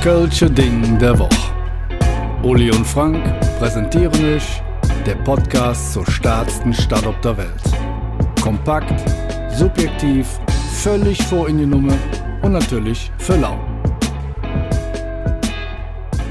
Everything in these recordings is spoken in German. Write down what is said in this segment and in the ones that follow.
Kölsche Ding der Woche. Uli und Frank präsentieren euch der Podcast zur stärksten Stadt auf der Welt. Kompakt, subjektiv, völlig vor in die Nummer und natürlich für lau.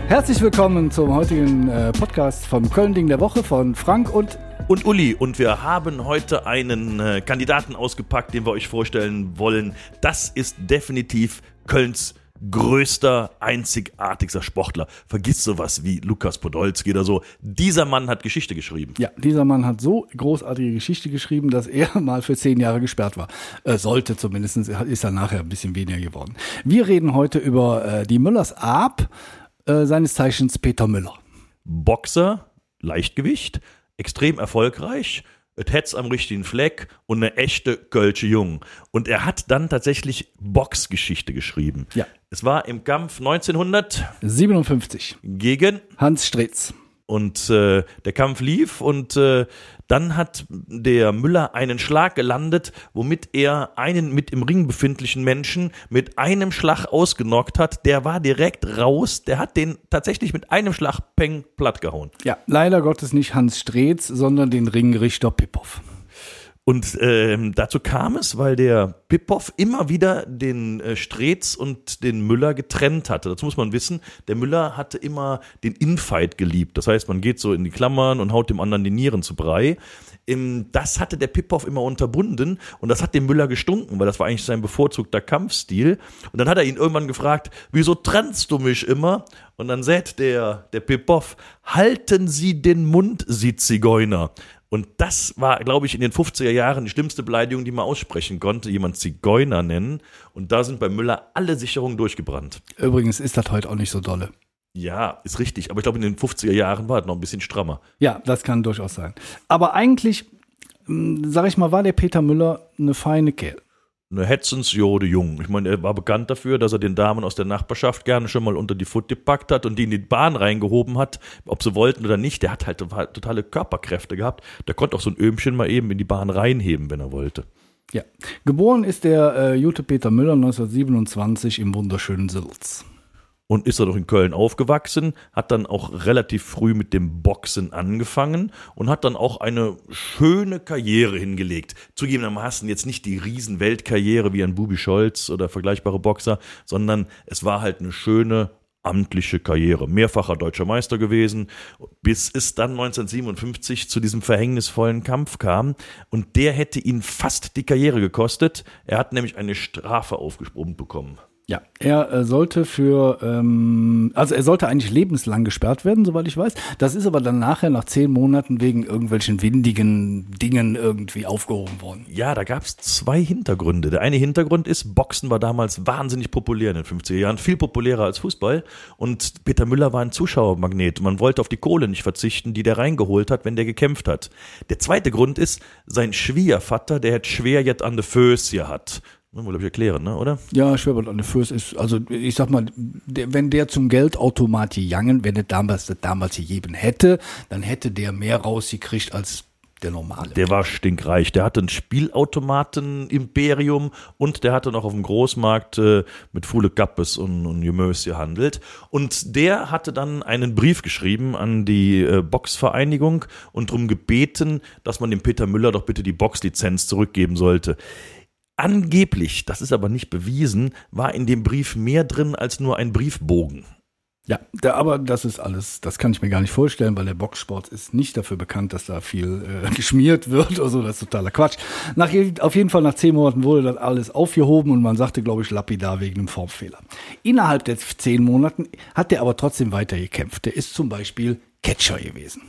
Herzlich willkommen zum heutigen äh, Podcast vom Köln-Ding der Woche von Frank und und Uli. Und wir haben heute einen äh, Kandidaten ausgepackt, den wir euch vorstellen wollen. Das ist definitiv Kölns größter, einzigartigster Sportler. Vergiss sowas wie Lukas Podolski oder so. Dieser Mann hat Geschichte geschrieben. Ja, dieser Mann hat so großartige Geschichte geschrieben, dass er mal für zehn Jahre gesperrt war. Äh, sollte zumindest, ist er nachher ein bisschen weniger geworden. Wir reden heute über äh, die Müllers Ab, äh, seines Zeichens Peter Müller. Boxer, Leichtgewicht, extrem erfolgreich es Hetz am richtigen Fleck und eine echte Kölsche Jung. Und er hat dann tatsächlich Boxgeschichte geschrieben. Ja. Es war im Kampf 1957 gegen Hans Stretz. Und äh, der Kampf lief und äh, dann hat der Müller einen Schlag gelandet, womit er einen mit im Ring befindlichen Menschen mit einem Schlag ausgenockt hat. Der war direkt raus. Der hat den tatsächlich mit einem Schlag Peng platt gehauen. Ja, leider Gottes nicht Hans Streetz, sondern den Ringrichter Pippoff. Und ähm, dazu kam es, weil der Pippoff immer wieder den äh, Streetz und den Müller getrennt hatte. Dazu muss man wissen, der Müller hatte immer den Infight geliebt. Das heißt, man geht so in die Klammern und haut dem anderen die Nieren zu Brei. Ähm, das hatte der Pippoff immer unterbunden und das hat dem Müller gestunken, weil das war eigentlich sein bevorzugter Kampfstil. Und dann hat er ihn irgendwann gefragt, wieso trennst du mich immer? Und dann sagt der, der Pippoff, halten Sie den Mund, Sie Zigeuner. Und das war, glaube ich, in den 50er Jahren die schlimmste Beleidigung, die man aussprechen konnte, jemand Zigeuner nennen. Und da sind bei Müller alle Sicherungen durchgebrannt. Übrigens ist das heute auch nicht so dolle. Ja, ist richtig. Aber ich glaube, in den 50er Jahren war es noch ein bisschen strammer. Ja, das kann durchaus sein. Aber eigentlich, hm, sag ich mal, war der Peter Müller eine feine Kerl eine Hetzensjode Jung. Ich meine, er war bekannt dafür, dass er den Damen aus der Nachbarschaft gerne schon mal unter die Foot gepackt hat und die in die Bahn reingehoben hat, ob sie wollten oder nicht. Der hat halt totale Körperkräfte gehabt. Der konnte auch so ein Öhmchen mal eben in die Bahn reinheben, wenn er wollte. Ja. Geboren ist der äh, Jute Peter Müller 1927 im wunderschönen Silz und ist er doch in Köln aufgewachsen, hat dann auch relativ früh mit dem Boxen angefangen und hat dann auch eine schöne Karriere hingelegt. Zugegebenermaßen jetzt nicht die Riesenweltkarriere wie ein Bubi Scholz oder vergleichbare Boxer, sondern es war halt eine schöne amtliche Karriere. Mehrfacher deutscher Meister gewesen, bis es dann 1957 zu diesem verhängnisvollen Kampf kam. Und der hätte ihn fast die Karriere gekostet. Er hat nämlich eine Strafe aufgesprungen bekommen. Ja, er äh, sollte für, ähm, also er sollte eigentlich lebenslang gesperrt werden, soweit ich weiß. Das ist aber dann nachher nach zehn Monaten wegen irgendwelchen windigen Dingen irgendwie aufgehoben worden. Ja, da gab es zwei Hintergründe. Der eine Hintergrund ist, Boxen war damals wahnsinnig populär in den 50er Jahren, viel populärer als Fußball. Und Peter Müller war ein Zuschauermagnet. Man wollte auf die Kohle nicht verzichten, die der reingeholt hat, wenn der gekämpft hat. Der zweite Grund ist, sein Schwiegervater, der hat schwer jetzt an der Föß hat. Muss man, glaube ich, erklären, ne? oder? Ja, Schwebert an der Fürst ist, also ich sag mal, der, wenn der zum Geldautomat gegangen, wenn er damals das damals gegeben hätte, dann hätte der mehr rausgekriegt als der normale. Der war stinkreich. Der hatte ein Spielautomaten-Imperium und der hatte noch auf dem Großmarkt äh, mit Fule Gappes und, und Gemös gehandelt. Und der hatte dann einen Brief geschrieben an die äh, Boxvereinigung und darum gebeten, dass man dem Peter Müller doch bitte die Boxlizenz zurückgeben sollte. Angeblich, das ist aber nicht bewiesen, war in dem Brief mehr drin als nur ein Briefbogen. Ja, da, aber das ist alles, das kann ich mir gar nicht vorstellen, weil der Boxsport ist nicht dafür bekannt, dass da viel äh, geschmiert wird oder so, das ist totaler Quatsch. Nach, auf jeden Fall nach zehn Monaten wurde das alles aufgehoben und man sagte, glaube ich, lapidar wegen einem Formfehler. Innerhalb der zehn Monaten hat der aber trotzdem weiter gekämpft. Der ist zum Beispiel Catcher gewesen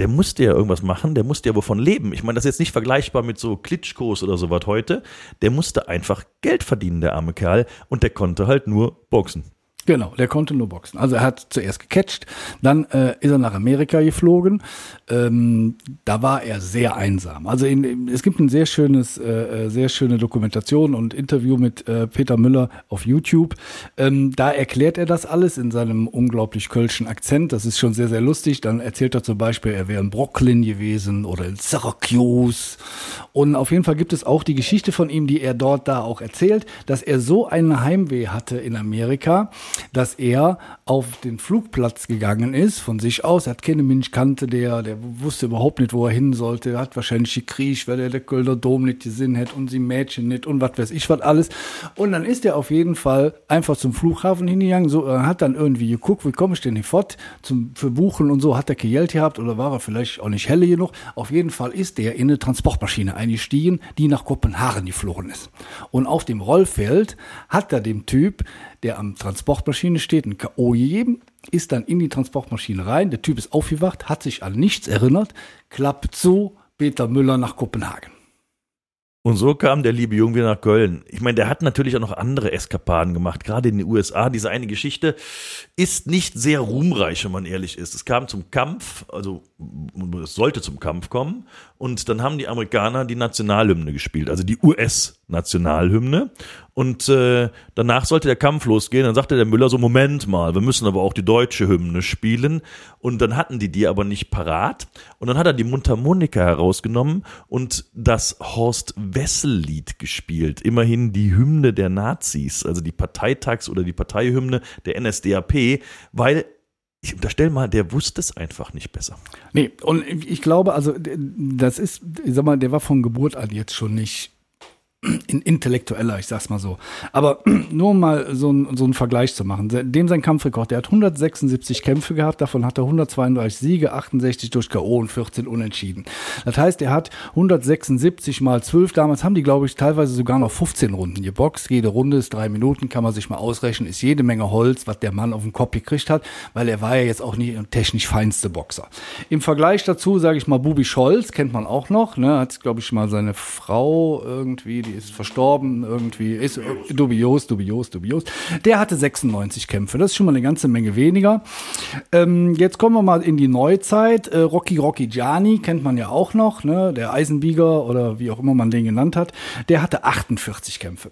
der musste ja irgendwas machen, der musste ja wovon leben. Ich meine, das ist jetzt nicht vergleichbar mit so Klitschkos oder sowas heute. Der musste einfach Geld verdienen, der arme Kerl, und der konnte halt nur boxen. Genau, der konnte nur boxen. Also er hat zuerst gecatcht, dann äh, ist er nach Amerika geflogen. Ähm, da war er sehr einsam. Also in, es gibt ein sehr schönes, äh, äh, sehr schöne Dokumentation und Interview mit äh, Peter Müller auf YouTube. Ähm, da erklärt er das alles in seinem unglaublich kölschen Akzent. Das ist schon sehr, sehr lustig. Dann erzählt er zum Beispiel, er wäre in Brooklyn gewesen oder in Syracuse. Und auf jeden Fall gibt es auch die Geschichte von ihm, die er dort da auch erzählt, dass er so einen Heimweh hatte in Amerika dass er auf den Flugplatz gegangen ist, von sich aus. Er hat keine Mensch kannte, der, der wusste überhaupt nicht, wo er hin sollte. Er hat wahrscheinlich gekriegt, weil er der Kölner Dom nicht gesehen hat und sie Mädchen nicht und was weiß ich was alles. Und dann ist er auf jeden Fall einfach zum Flughafen hingegangen, so, er hat dann irgendwie geguckt, wie komme ich denn hier fort zum, für Buchen und so, hat er kein Geld gehabt oder war er vielleicht auch nicht helle genug. Auf jeden Fall ist der in eine Transportmaschine eingestiegen, die nach Kopenhagen geflogen ist. Und auf dem Rollfeld hat er dem Typ, der am Transportmaschine steht, ein K.O. gegeben, ist dann in die Transportmaschine rein. Der Typ ist aufgewacht, hat sich an nichts erinnert, klappt zu, Peter Müller nach Kopenhagen. Und so kam der liebe Junge wieder nach Köln. Ich meine, der hat natürlich auch noch andere Eskapaden gemacht, gerade in den USA. Diese eine Geschichte ist nicht sehr ruhmreich, wenn man ehrlich ist. Es kam zum Kampf, also es sollte zum Kampf kommen. Und dann haben die Amerikaner die Nationalhymne gespielt, also die US-Nationalhymne. Und äh, danach sollte der Kampf losgehen. Dann sagte der Müller so, Moment mal, wir müssen aber auch die deutsche Hymne spielen. Und dann hatten die die aber nicht parat. Und dann hat er die Mundharmonika herausgenommen und das Horst Wessel-Lied gespielt. Immerhin die Hymne der Nazis, also die Parteitags- oder die Parteihymne der NSDAP, weil ich unterstelle mal, der wusste es einfach nicht besser. Nee, und ich glaube, also das ist, ich sag mal, der war von Geburt an jetzt schon nicht in intellektueller, ich sag's mal so. Aber nur um mal so, ein, so einen Vergleich zu machen. Dem sein Kampfrekord, der hat 176 Kämpfe gehabt, davon hat er 132 Siege, 68 durch K.O. und 14 Unentschieden. Das heißt, er hat 176 mal 12, damals haben die, glaube ich, teilweise sogar noch 15 Runden geboxt. Jede Runde ist drei Minuten, kann man sich mal ausrechnen, ist jede Menge Holz, was der Mann auf den Kopf gekriegt hat, weil er war ja jetzt auch nicht technisch feinste Boxer. Im Vergleich dazu, sage ich mal, Bubi Scholz, kennt man auch noch, ne, hat, glaube ich, mal seine Frau irgendwie, die ist verstorben, irgendwie, ist äh, dubios, dubios, dubios. Der hatte 96 Kämpfe, das ist schon mal eine ganze Menge weniger. Ähm, jetzt kommen wir mal in die Neuzeit. Äh, Rocky Rocky Gianni kennt man ja auch noch, ne? der Eisenbieger oder wie auch immer man den genannt hat. Der hatte 48 Kämpfe.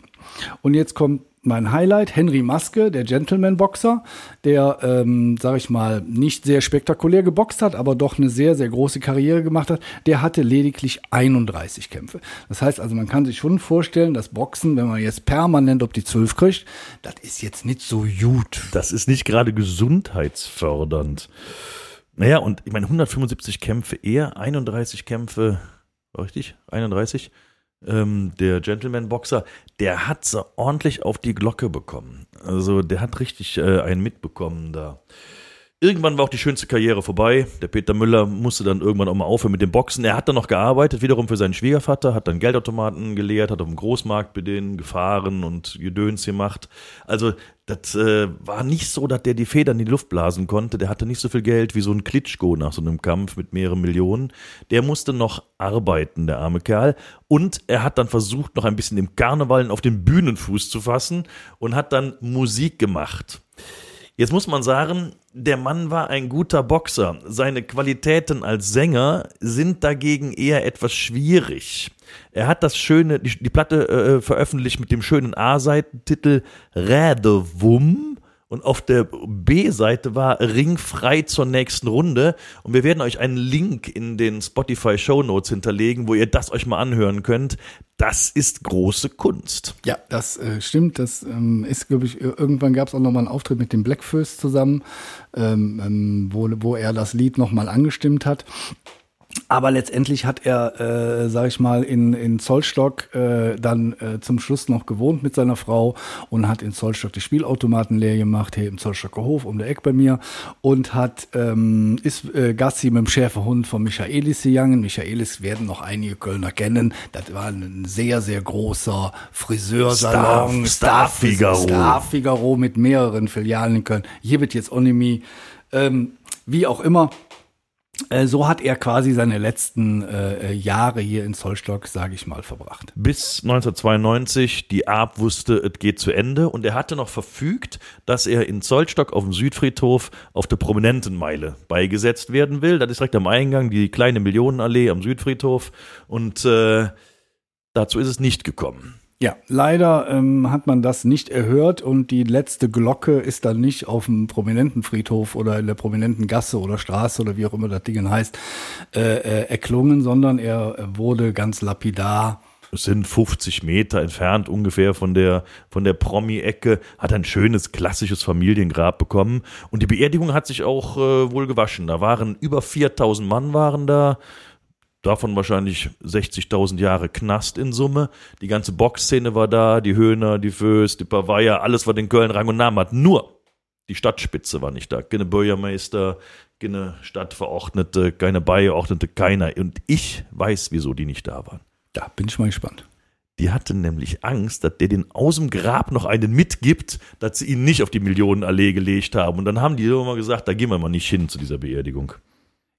Und jetzt kommt mein Highlight, Henry Maske, der Gentleman-Boxer, der, ähm, sag ich mal, nicht sehr spektakulär geboxt hat, aber doch eine sehr, sehr große Karriere gemacht hat, der hatte lediglich 31 Kämpfe. Das heißt also, man kann sich schon vorstellen, dass Boxen, wenn man jetzt permanent auf die 12 kriegt, das ist jetzt nicht so gut. Das ist nicht gerade gesundheitsfördernd. Naja, und ich meine, 175 Kämpfe eher, 31 Kämpfe, richtig? 31? Ähm, der Gentleman-Boxer, der hat so ordentlich auf die Glocke bekommen. Also der hat richtig äh, einen mitbekommen da. Irgendwann war auch die schönste Karriere vorbei. Der Peter Müller musste dann irgendwann auch mal aufhören mit dem Boxen. Er hat dann noch gearbeitet, wiederum für seinen Schwiegervater, hat dann Geldautomaten geleert, hat auf dem Großmarkt mit denen gefahren und Gedöns gemacht. Also das äh, war nicht so, dass der die Federn in die Luft blasen konnte. Der hatte nicht so viel Geld wie so ein Klitschko nach so einem Kampf mit mehreren Millionen. Der musste noch arbeiten, der arme Kerl. Und er hat dann versucht, noch ein bisschen im Karneval auf den Bühnenfuß zu fassen und hat dann Musik gemacht. Jetzt muss man sagen, der Mann war ein guter Boxer. Seine Qualitäten als Sänger sind dagegen eher etwas schwierig. Er hat das schöne, die, die Platte äh, veröffentlicht mit dem schönen A-Seitentitel Rädewum und auf der B-Seite war Ring frei zur nächsten Runde. Und wir werden euch einen Link in den Spotify Show Notes hinterlegen, wo ihr das euch mal anhören könnt. Das ist große Kunst. Ja, das äh, stimmt. Das ähm, ist, glaube ich, irgendwann gab es auch nochmal einen Auftritt mit dem Blackfist zusammen, ähm, ähm, wo, wo er das Lied nochmal angestimmt hat. Aber letztendlich hat er, äh, sag ich mal, in, in Zollstock äh, dann äh, zum Schluss noch gewohnt mit seiner Frau und hat in Zollstock die Spielautomaten leer gemacht, hier im Zollstocker Hof um der Eck bei mir und hat ähm, ist äh, Gassi mit dem Schäferhund von Michaelis gegangen. Michaelis werden noch einige Kölner kennen. Das war ein sehr, sehr großer Friseursalon. Star, Star Figaro. Star Figaro mit mehreren Filialen in Köln. Hier wird jetzt Onimi. Ähm, wie auch immer, so hat er quasi seine letzten äh, Jahre hier in Zollstock, sage ich mal, verbracht. Bis 1992, die Arp wusste, es geht zu Ende und er hatte noch verfügt, dass er in Zollstock auf dem Südfriedhof auf der Prominentenmeile beigesetzt werden will. Das ist direkt am Eingang, die kleine Millionenallee am Südfriedhof und äh, dazu ist es nicht gekommen. Ja, leider ähm, hat man das nicht erhört und die letzte Glocke ist dann nicht auf dem prominenten Friedhof oder in der prominenten Gasse oder Straße oder wie auch immer das Ding heißt, äh, äh, erklungen, sondern er wurde ganz lapidar es sind 50 Meter entfernt ungefähr von der, von der Promi-Ecke, hat ein schönes klassisches Familiengrab bekommen. Und die Beerdigung hat sich auch äh, wohl gewaschen. Da waren über 4000 Mann waren da. Davon wahrscheinlich 60.000 Jahre Knast in Summe. Die ganze Boxszene war da, die Höhner, die Föß, die Bavaria, alles, was den Köln Rang und Namen hat. Nur die Stadtspitze war nicht da. Keine Bürgermeister, keine Stadtverordnete, keine Beigeordnete, keiner. Und ich weiß, wieso die nicht da waren. Da bin ich mal gespannt. Die hatten nämlich Angst, dass der den aus dem Grab noch einen mitgibt, dass sie ihn nicht auf die Millionenallee gelegt haben. Und dann haben die immer gesagt, da gehen wir mal nicht hin zu dieser Beerdigung.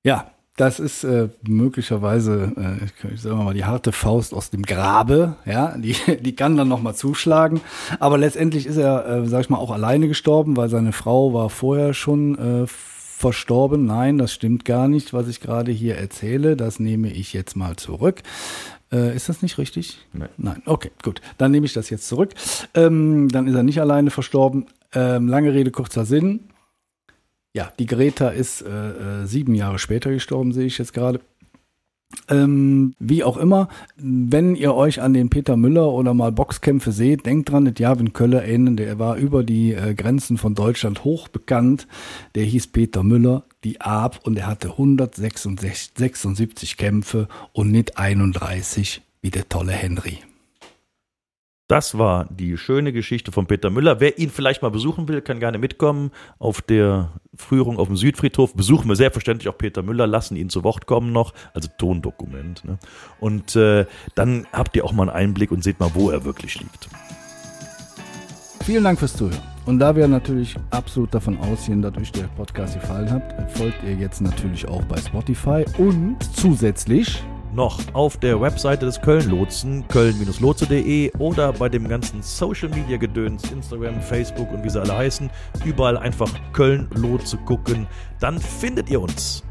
Ja, das ist äh, möglicherweise, äh, ich sag mal, die harte Faust aus dem Grabe, ja, die, die kann dann nochmal zuschlagen. Aber letztendlich ist er, äh, sag ich mal, auch alleine gestorben, weil seine Frau war vorher schon äh, verstorben. Nein, das stimmt gar nicht, was ich gerade hier erzähle. Das nehme ich jetzt mal zurück. Äh, ist das nicht richtig? Nein. Nein. Okay, gut. Dann nehme ich das jetzt zurück. Ähm, dann ist er nicht alleine verstorben. Ähm, lange Rede, kurzer Sinn. Ja, die Greta ist äh, äh, sieben Jahre später gestorben, sehe ich jetzt gerade. Ähm, wie auch immer, wenn ihr euch an den Peter Müller oder mal Boxkämpfe seht, denkt dran, das Javin Köller erinnern, der war über die äh, Grenzen von Deutschland hoch bekannt. Der hieß Peter Müller, die Ab und er hatte 176 Kämpfe und nicht 31 wie der tolle Henry. Das war die schöne Geschichte von Peter Müller. Wer ihn vielleicht mal besuchen will, kann gerne mitkommen. Auf der Führung auf dem Südfriedhof besuchen wir selbstverständlich auch Peter Müller, lassen ihn zu Wort kommen noch, also Tondokument. Ne? Und äh, dann habt ihr auch mal einen Einblick und seht mal, wo er wirklich liegt. Vielen Dank fürs Zuhören. Und da wir natürlich absolut davon ausgehen, dass euch der Podcast gefallen hat, folgt ihr jetzt natürlich auch bei Spotify und zusätzlich noch auf der Webseite des Köln-Lotsen, köln-lotse.de oder bei dem ganzen Social-Media-Gedöns, Instagram, Facebook und wie sie alle heißen, überall einfach Köln-Lotse gucken, dann findet ihr uns.